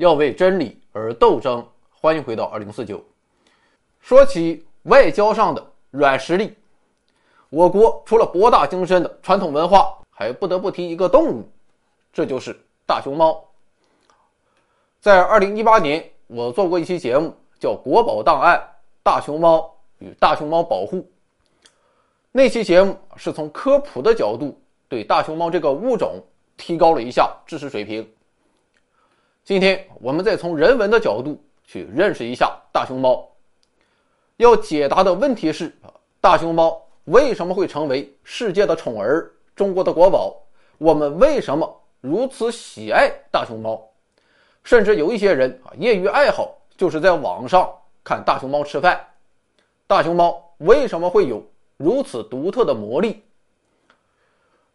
要为真理而斗争。欢迎回到二零四九。说起外交上的软实力，我国除了博大精深的传统文化，还不得不提一个动物，这就是大熊猫。在二零一八年，我做过一期节目，叫《国宝档案：大熊猫与大熊猫保护》。那期节目是从科普的角度对大熊猫这个物种提高了一下知识水平。今天我们再从人文的角度。去认识一下大熊猫。要解答的问题是：大熊猫为什么会成为世界的宠儿、中国的国宝？我们为什么如此喜爱大熊猫？甚至有一些人啊，业余爱好就是在网上看大熊猫吃饭。大熊猫为什么会有如此独特的魔力？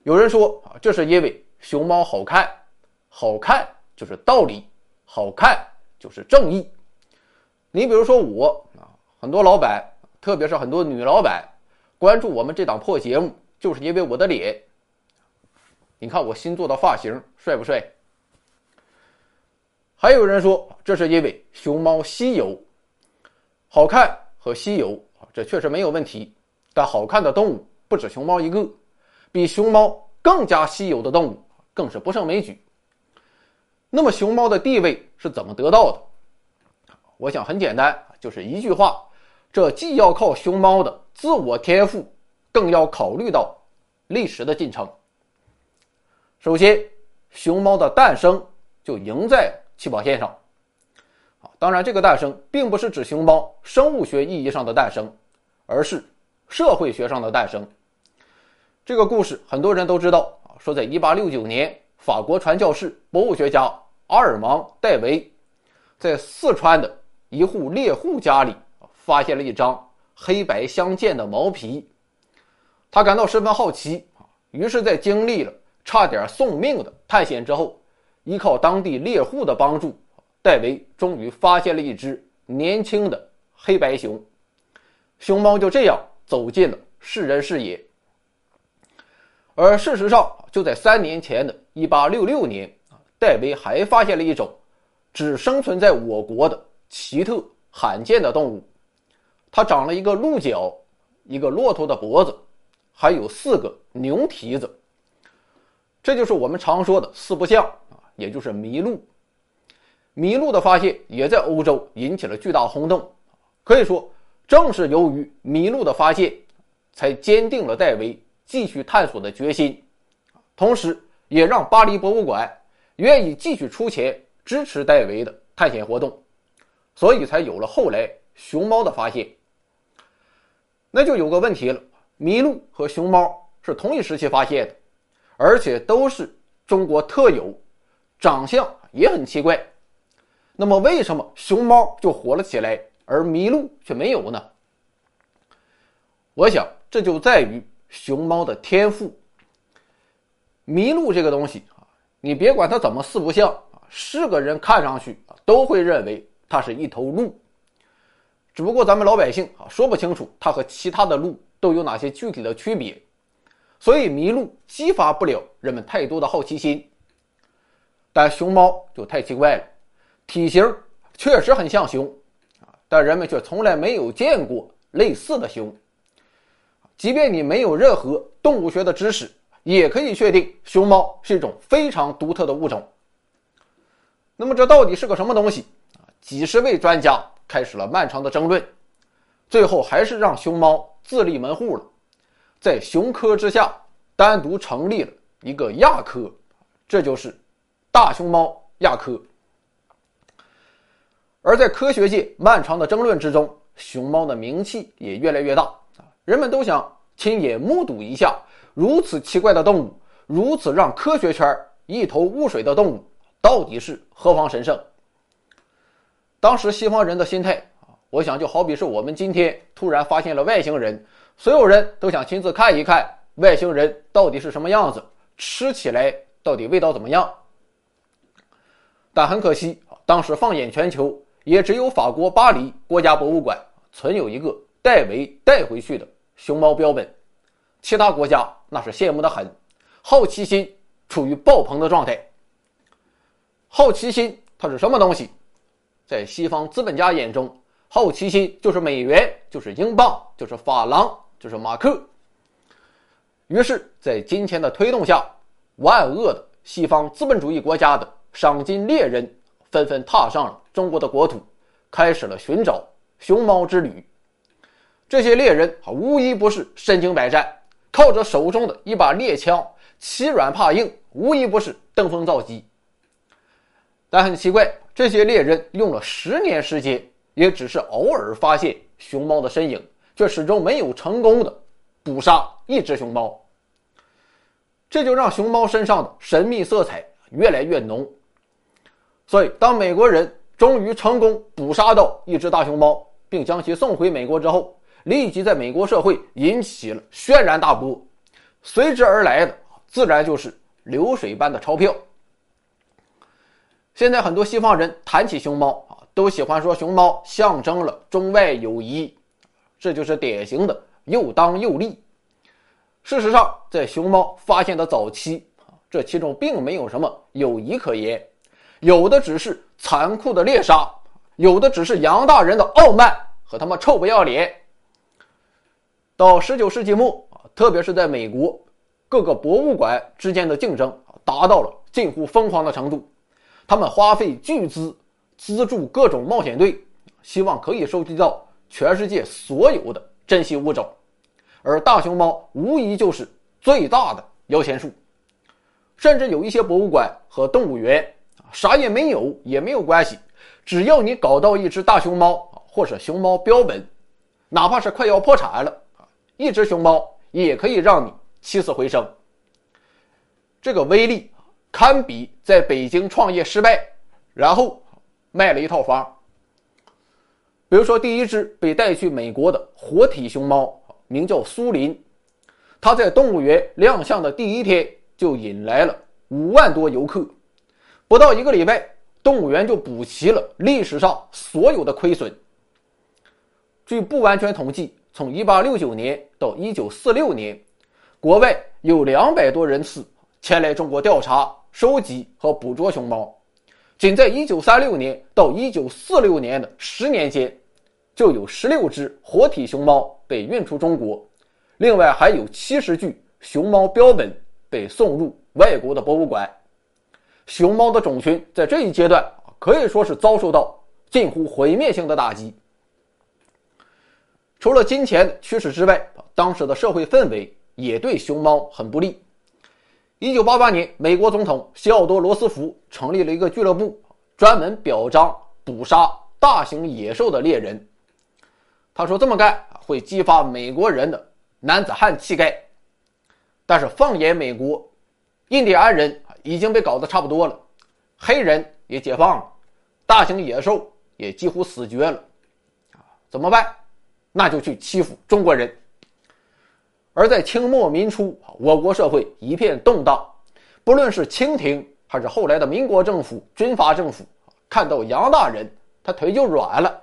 有人说啊，这是因为熊猫好看，好看就是道理，好看就是正义。你比如说我啊，很多老板，特别是很多女老板，关注我们这档破节目，就是因为我的脸。你看我新做的发型帅不帅？还有人说这是因为熊猫稀有，好看和稀有，这确实没有问题。但好看的动物不止熊猫一个，比熊猫更加稀有的动物更是不胜枚举。那么熊猫的地位是怎么得到的？我想很简单，就是一句话：这既要靠熊猫的自我天赋，更要考虑到历史的进程。首先，熊猫的诞生就赢在起跑线上。当然，这个诞生并不是指熊猫生物学意义上的诞生，而是社会学上的诞生。这个故事很多人都知道，说在1869年，法国传教士、博物学家阿尔芒·戴维在四川的。一户猎户家里发现了一张黑白相间的毛皮，他感到十分好奇啊，于是，在经历了差点送命的探险之后，依靠当地猎户的帮助，戴维终于发现了一只年轻的黑白熊，熊猫就这样走进了世人视野。而事实上，就在三年前的1866年戴维还发现了一种只生存在我国的。奇特罕见的动物，它长了一个鹿角，一个骆驼的脖子，还有四个牛蹄子。这就是我们常说的四不像啊，也就是麋鹿。麋鹿的发现也在欧洲引起了巨大轰动。可以说，正是由于麋鹿的发现，才坚定了戴维继续探索的决心，同时也让巴黎博物馆愿意继续出钱支持戴维的探险活动。所以才有了后来熊猫的发现。那就有个问题了：麋鹿和熊猫是同一时期发现的，而且都是中国特有，长相也很奇怪。那么为什么熊猫就火了起来，而麋鹿却没有呢？我想这就在于熊猫的天赋。麋鹿这个东西，你别管它怎么四不像啊，是个人看上去都会认为。它是一头鹿，只不过咱们老百姓啊说不清楚它和其他的鹿都有哪些具体的区别，所以麋鹿激发不了人们太多的好奇心。但熊猫就太奇怪了，体型确实很像熊啊，但人们却从来没有见过类似的熊。即便你没有任何动物学的知识，也可以确定熊猫是一种非常独特的物种。那么这到底是个什么东西？几十位专家开始了漫长的争论，最后还是让熊猫自立门户了，在熊科之下单独成立了一个亚科，这就是大熊猫亚科。而在科学界漫长的争论之中，熊猫的名气也越来越大啊！人们都想亲眼目睹一下如此奇怪的动物，如此让科学圈一头雾水的动物到底是何方神圣。当时西方人的心态啊，我想就好比是我们今天突然发现了外星人，所有人都想亲自看一看外星人到底是什么样子，吃起来到底味道怎么样。但很可惜，当时放眼全球，也只有法国巴黎国家博物馆存有一个戴维带回去的熊猫标本，其他国家那是羡慕的很，好奇心处于爆棚的状态。好奇心它是什么东西？在西方资本家眼中，好奇心就是美元，就是英镑，就是法郎，就是马克。于是，在金钱的推动下，万恶的西方资本主义国家的赏金猎人纷纷踏上了中国的国土，开始了寻找熊猫之旅。这些猎人啊，无一不是身经百战，靠着手中的一把猎枪，欺软怕硬，无一不是登峰造极。但很奇怪，这些猎人用了十年时间，也只是偶尔发现熊猫的身影，却始终没有成功的捕杀一只熊猫。这就让熊猫身上的神秘色彩越来越浓。所以，当美国人终于成功捕杀到一只大熊猫，并将其送回美国之后，立即在美国社会引起了轩然大波，随之而来的自然就是流水般的钞票。现在很多西方人谈起熊猫啊，都喜欢说熊猫象征了中外友谊，这就是典型的又当又立。事实上，在熊猫发现的早期啊，这其中并没有什么友谊可言，有的只是残酷的猎杀，有的只是杨大人的傲慢和他妈臭不要脸。到十九世纪末，特别是在美国，各个博物馆之间的竞争达到了近乎疯狂的程度。他们花费巨资资助各种冒险队，希望可以收集到全世界所有的珍稀物种，而大熊猫无疑就是最大的摇钱树。甚至有一些博物馆和动物园啥也没有也没有关系，只要你搞到一只大熊猫或者熊猫标本，哪怕是快要破产了一只熊猫也可以让你起死回生。这个威力。堪比在北京创业失败，然后卖了一套房。比如说，第一只被带去美国的活体熊猫，名叫苏林，它在动物园亮相的第一天就引来了五万多游客，不到一个礼拜，动物园就补齐了历史上所有的亏损。据不完全统计，从1869年到1946年，国外有两百多人次前来中国调查。收集和捕捉熊猫，仅在1936年到1946年的十年间，就有16只活体熊猫被运出中国，另外还有70具熊猫标本被送入外国的博物馆。熊猫的种群在这一阶段可以说是遭受到近乎毁灭性的打击。除了金钱驱使之外，当时的社会氛围也对熊猫很不利。一九八八年，美国总统西奥多·罗斯福成立了一个俱乐部，专门表彰捕杀大型野兽的猎人。他说：“这么干会激发美国人的男子汉气概。”但是放眼美国，印第安人已经被搞得差不多了，黑人也解放了，大型野兽也几乎死绝了。怎么办？那就去欺负中国人。而在清末民初，我国社会一片动荡，不论是清廷还是后来的民国政府、军阀政府，看到杨大人，他腿就软了，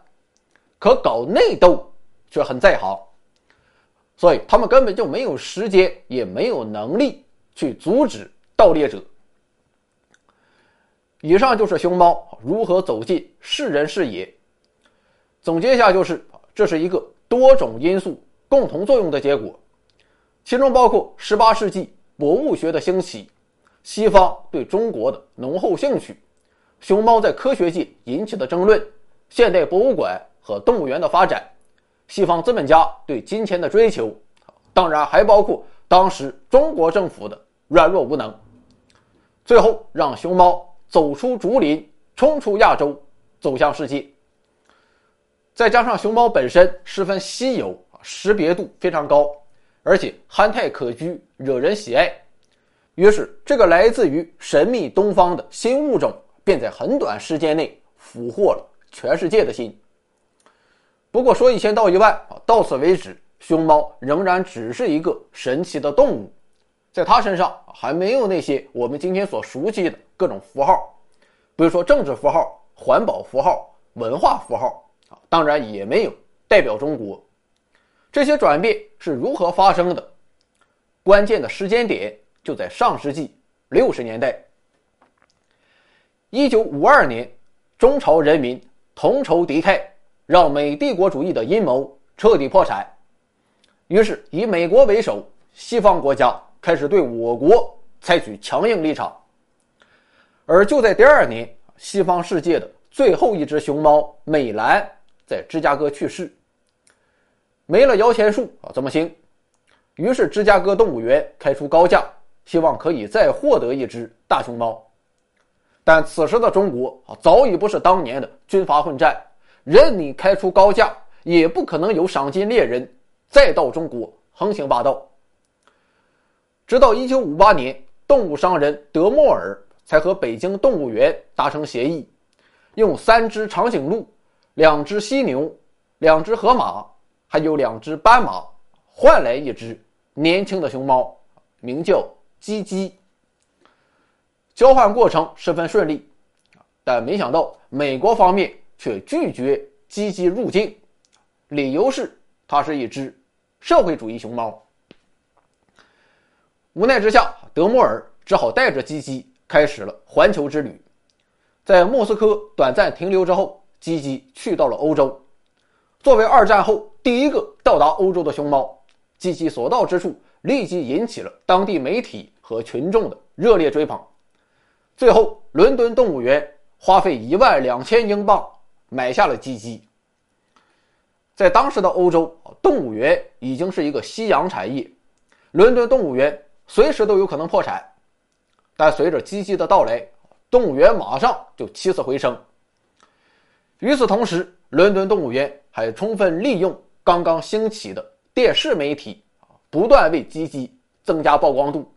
可搞内斗却很在行，所以他们根本就没有时间，也没有能力去阻止盗猎者。以上就是熊猫如何走进世人视野。总结一下，就是这是一个多种因素共同作用的结果。其中包括18世纪博物学的兴起，西方对中国的浓厚兴趣，熊猫在科学界引起的争论，现代博物馆和动物园的发展，西方资本家对金钱的追求，当然还包括当时中国政府的软弱无能，最后让熊猫走出竹林，冲出亚洲，走向世界。再加上熊猫本身十分稀有，识别度非常高。而且憨态可掬，惹人喜爱，于是这个来自于神秘东方的新物种便在很短时间内俘获了全世界的心。不过说一千道一万啊，到此为止，熊猫仍然只是一个神奇的动物，在它身上还没有那些我们今天所熟悉的各种符号，比如说政治符号、环保符号、文化符号，当然也没有代表中国。这些转变是如何发生的？关键的时间点就在上世纪六十年代。一九五二年，中朝人民同仇敌忾，让美帝国主义的阴谋彻底破产。于是，以美国为首，西方国家开始对我国采取强硬立场。而就在第二年，西方世界的最后一只熊猫美兰在芝加哥去世。没了摇钱树啊，怎么行？于是芝加哥动物园开出高价，希望可以再获得一只大熊猫。但此时的中国啊，早已不是当年的军阀混战，任你开出高价，也不可能有赏金猎人再到中国横行霸道。直到1958年，动物商人德莫尔才和北京动物园达成协议，用三只长颈鹿、两只犀牛、两只河马，还有两只斑马，换来一只年轻的熊猫，名叫鸡鸡。交换过程十分顺利，但没想到美国方面却拒绝鸡鸡入境，理由是它是一只社会主义熊猫。无奈之下，德莫尔只好带着鸡鸡开始了环球之旅。在莫斯科短暂停留之后，鸡鸡去到了欧洲。作为二战后第一个到达欧洲的熊猫，鸡鸡所到之处立即引起了当地媒体和群众的热烈追捧。最后，伦敦动物园花费一万两千英镑买下了鸡鸡。在当时的欧洲，动物园已经是一个夕阳产业，伦敦动物园随时都有可能破产。但随着鸡鸡的到来，动物园马上就起死回生。与此同时，伦敦动物园还充分利用刚刚兴起的电视媒体，不断为鸡鸡增加曝光度。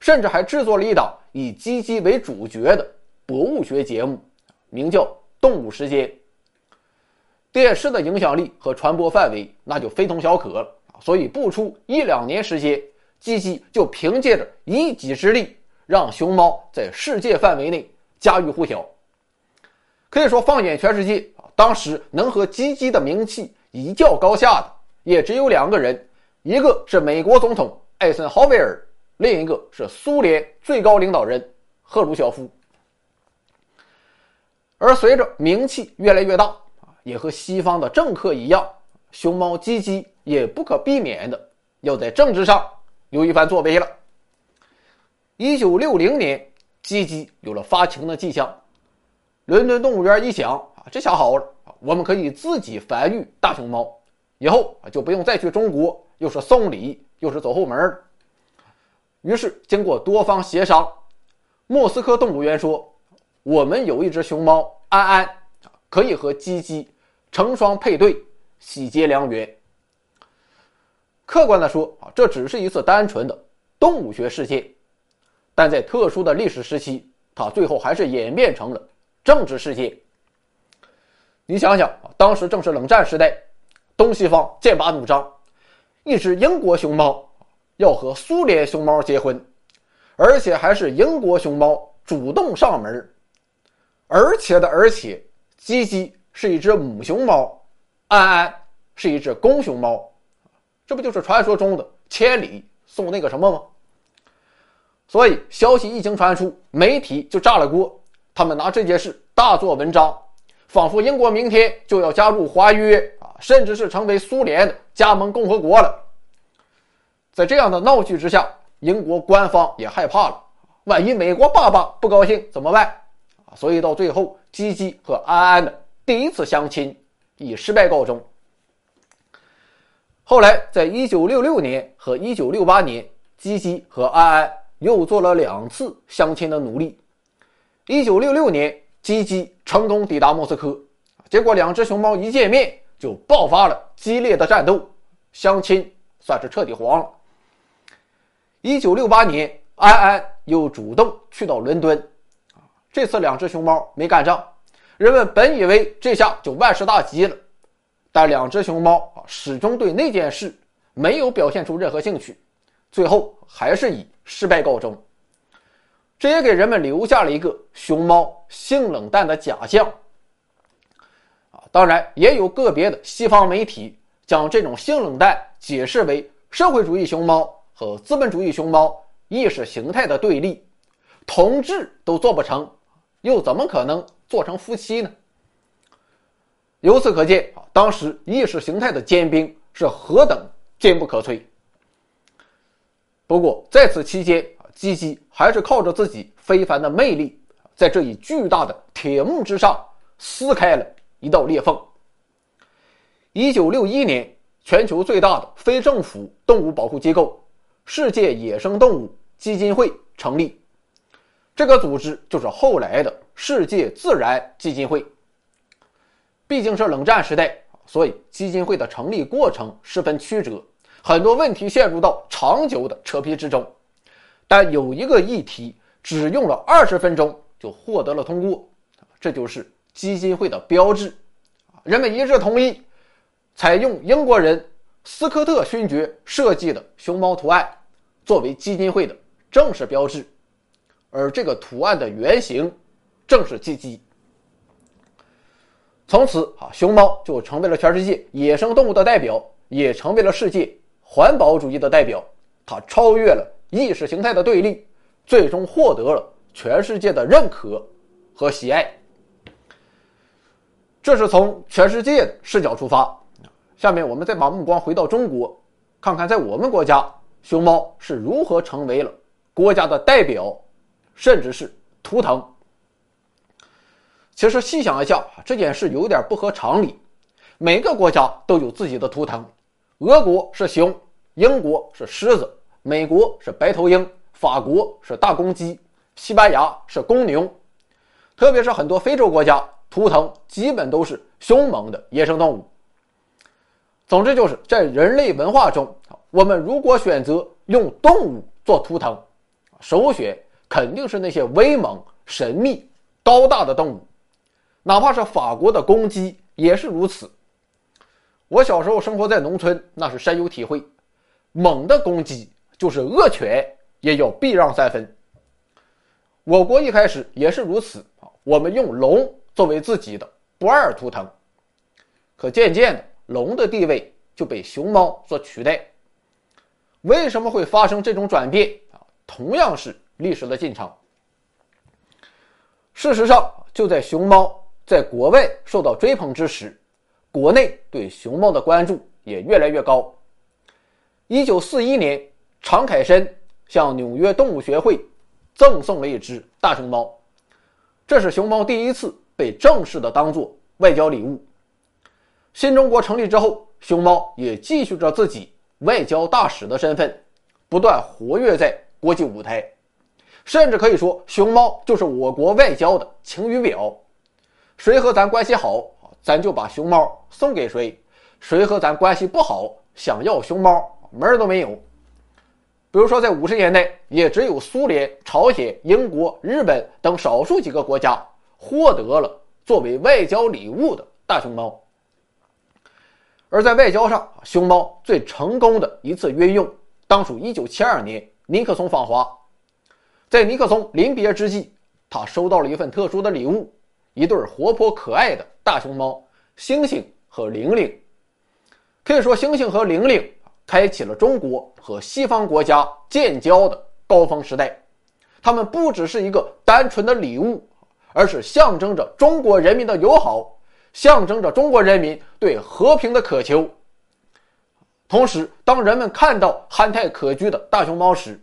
甚至还制作了一档以鸡鸡为主角的博物学节目，名叫《动物时间》。电视的影响力和传播范围那就非同小可了所以不出一两年时间，鸡鸡就凭借着一己之力，让熊猫在世界范围内家喻户晓。可以说，放眼全世界啊，当时能和基基的名气一较高下的，也只有两个人，一个是美国总统艾森豪威尔。另一个是苏联最高领导人赫鲁晓夫，而随着名气越来越大啊，也和西方的政客一样，熊猫基基也不可避免的要在政治上有一番作为了。一九六零年，基基有了发情的迹象，伦敦动物园一想啊，这下好了我们可以自己繁育大熊猫，以后就不用再去中国，又是送礼又是走后门。于是，经过多方协商，莫斯科动物园说：“我们有一只熊猫安安，可以和鸡鸡成双配对，喜结良缘。”客观的说，啊，这只是一次单纯的动物学事件，但在特殊的历史时期，它最后还是演变成了政治世界。你想想，当时正是冷战时代，东西方剑拔弩张，一只英国熊猫。要和苏联熊猫结婚，而且还是英国熊猫主动上门，而且的而且，鸡鸡是一只母熊猫，安安是一只公熊猫，这不就是传说中的千里送那个什么吗？所以消息一经传出，媒体就炸了锅，他们拿这件事大做文章，仿佛英国明天就要加入华约啊，甚至是成为苏联的加盟共和国了。在这样的闹剧之下，英国官方也害怕了，万一美国爸爸不高兴怎么办？啊，所以到最后，基基和安安的第一次相亲以失败告终。后来，在一九六六年和一九六八年，基基和安安又做了两次相亲的努力。一九六六年，基基成功抵达莫斯科，结果两只熊猫一见面就爆发了激烈的战斗，相亲算是彻底黄了。一九六八年，安安又主动去到伦敦，这次两只熊猫没干仗，人们本以为这下就万事大吉了，但两只熊猫啊始终对那件事没有表现出任何兴趣，最后还是以失败告终。这也给人们留下了一个熊猫性冷淡的假象，啊，当然也有个别的西方媒体将这种性冷淡解释为社会主义熊猫。和资本主义熊猫意识形态的对立，同志都做不成，又怎么可能做成夫妻呢？由此可见啊，当时意识形态的坚冰是何等坚不可摧。不过在此期间，基基还是靠着自己非凡的魅力，在这一巨大的铁幕之上撕开了一道裂缝。一九六一年，全球最大的非政府动物保护机构——世界野生动物基金会成立。这个组织就是后来的世界自然基金会。毕竟是冷战时代，所以基金会的成立过程十分曲折，很多问题陷入到长久的扯皮之中。但有一个议题只用了二十分钟就获得了通过，这就是基金会的标志。人们一致同意。采用英国人斯科特勋爵设计的熊猫图案作为基金会的正式标志，而这个图案的原型正是鸡鸡。从此啊，熊猫就成为了全世界野生动物的代表，也成为了世界环保主义的代表。它超越了意识形态的对立，最终获得了全世界的认可和喜爱。这是从全世界的视角出发。下面我们再把目光回到中国，看看在我们国家，熊猫是如何成为了国家的代表，甚至是图腾。其实细想一下，这件事有点不合常理。每个国家都有自己的图腾，俄国是熊，英国是狮子，美国是白头鹰，法国是大公鸡，西班牙是公牛。特别是很多非洲国家，图腾基本都是凶猛的野生动物。总之，就是在人类文化中，我们如果选择用动物做图腾，首选肯定是那些威猛、神秘、高大的动物，哪怕是法国的公鸡也是如此。我小时候生活在农村，那是深有体会。猛的公鸡就是恶犬，也要避让三分。我国一开始也是如此啊，我们用龙作为自己的不二图腾，可渐渐的。龙的地位就被熊猫所取代。为什么会发生这种转变啊？同样是历史的进程。事实上，就在熊猫在国外受到追捧之时，国内对熊猫的关注也越来越高。一九四一年，常凯申向纽约动物学会赠送了一只大熊猫，这是熊猫第一次被正式的当做外交礼物。新中国成立之后，熊猫也继续着自己外交大使的身份，不断活跃在国际舞台，甚至可以说，熊猫就是我国外交的晴雨表。谁和咱关系好，咱就把熊猫送给谁；谁和咱关系不好，想要熊猫门儿都没有。比如说，在五十年代，也只有苏联、朝鲜、英国、日本等少数几个国家获得了作为外交礼物的大熊猫。而在外交上，熊猫最成功的一次运用，当属1972年尼克松访华。在尼克松临别之际，他收到了一份特殊的礼物——一对活泼可爱的大熊猫星星和玲玲。可以说，星星和玲玲开启了中国和西方国家建交的高峰时代。它们不只是一个单纯的礼物，而是象征着中国人民的友好。象征着中国人民对和平的渴求。同时，当人们看到憨态可掬的大熊猫时，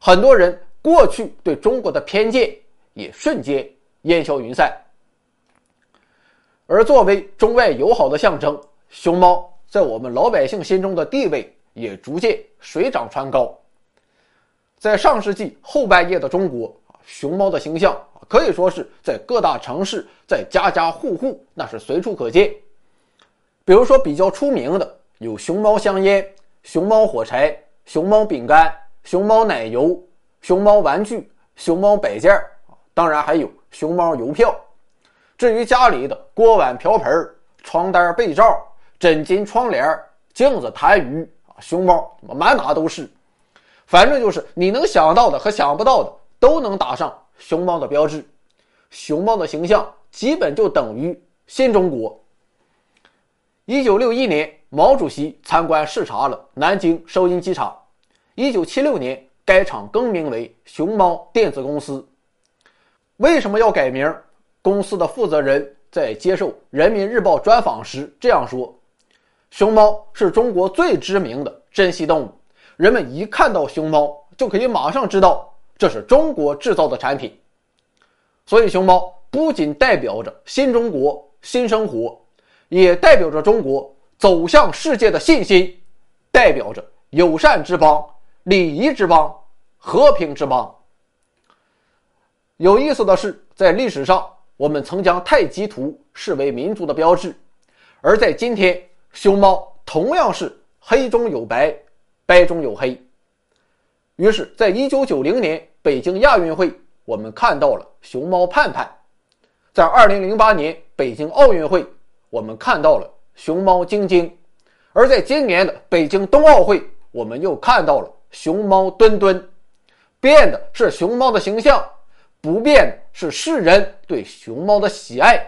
很多人过去对中国的偏见也瞬间烟消云散。而作为中外友好的象征，熊猫在我们老百姓心中的地位也逐渐水涨船高。在上世纪后半叶的中国，熊猫的形象。可以说是在各大城市，在家家户户，那是随处可见。比如说比较出名的有熊猫香烟、熊猫火柴、熊猫饼干、熊猫奶油、熊猫玩具、熊猫摆件当然还有熊猫邮票。至于家里的锅碗瓢盆、床单被罩、枕巾窗帘、镜子痰盂啊，熊猫满哪都是。反正就是你能想到的和想不到的，都能打上。熊猫的标志，熊猫的形象基本就等于新中国。一九六一年，毛主席参观视察了南京收音机厂。一九七六年，该厂更名为熊猫电子公司。为什么要改名？公司的负责人在接受《人民日报》专访时这样说：“熊猫是中国最知名的珍稀动物，人们一看到熊猫就可以马上知道这是中国制造的产品。所以，熊猫不仅代表着新中国新生活，也代表着中国走向世界的信心，代表着友善之邦、礼仪之邦、和平之邦。”有意思的是，在历史上，我们曾将太极图视为民族的标志，而在今天，熊猫同样是黑中有白，白中有黑。于是，在一九九零年北京亚运会，我们看到了熊猫盼盼；在二零零八年北京奥运会，我们看到了熊猫晶晶；而在今年的北京冬奥会，我们又看到了熊猫墩墩。变的是熊猫的形象。不变的是世人对熊猫的喜爱，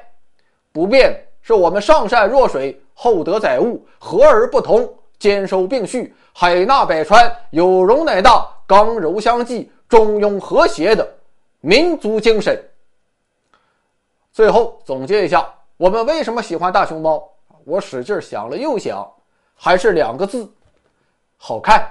不变是我们上善若水、厚德载物、和而不同、兼收并蓄、海纳百川、有容乃大、刚柔相济、中庸和谐的民族精神。最后总结一下，我们为什么喜欢大熊猫？我使劲想了又想，还是两个字：好看。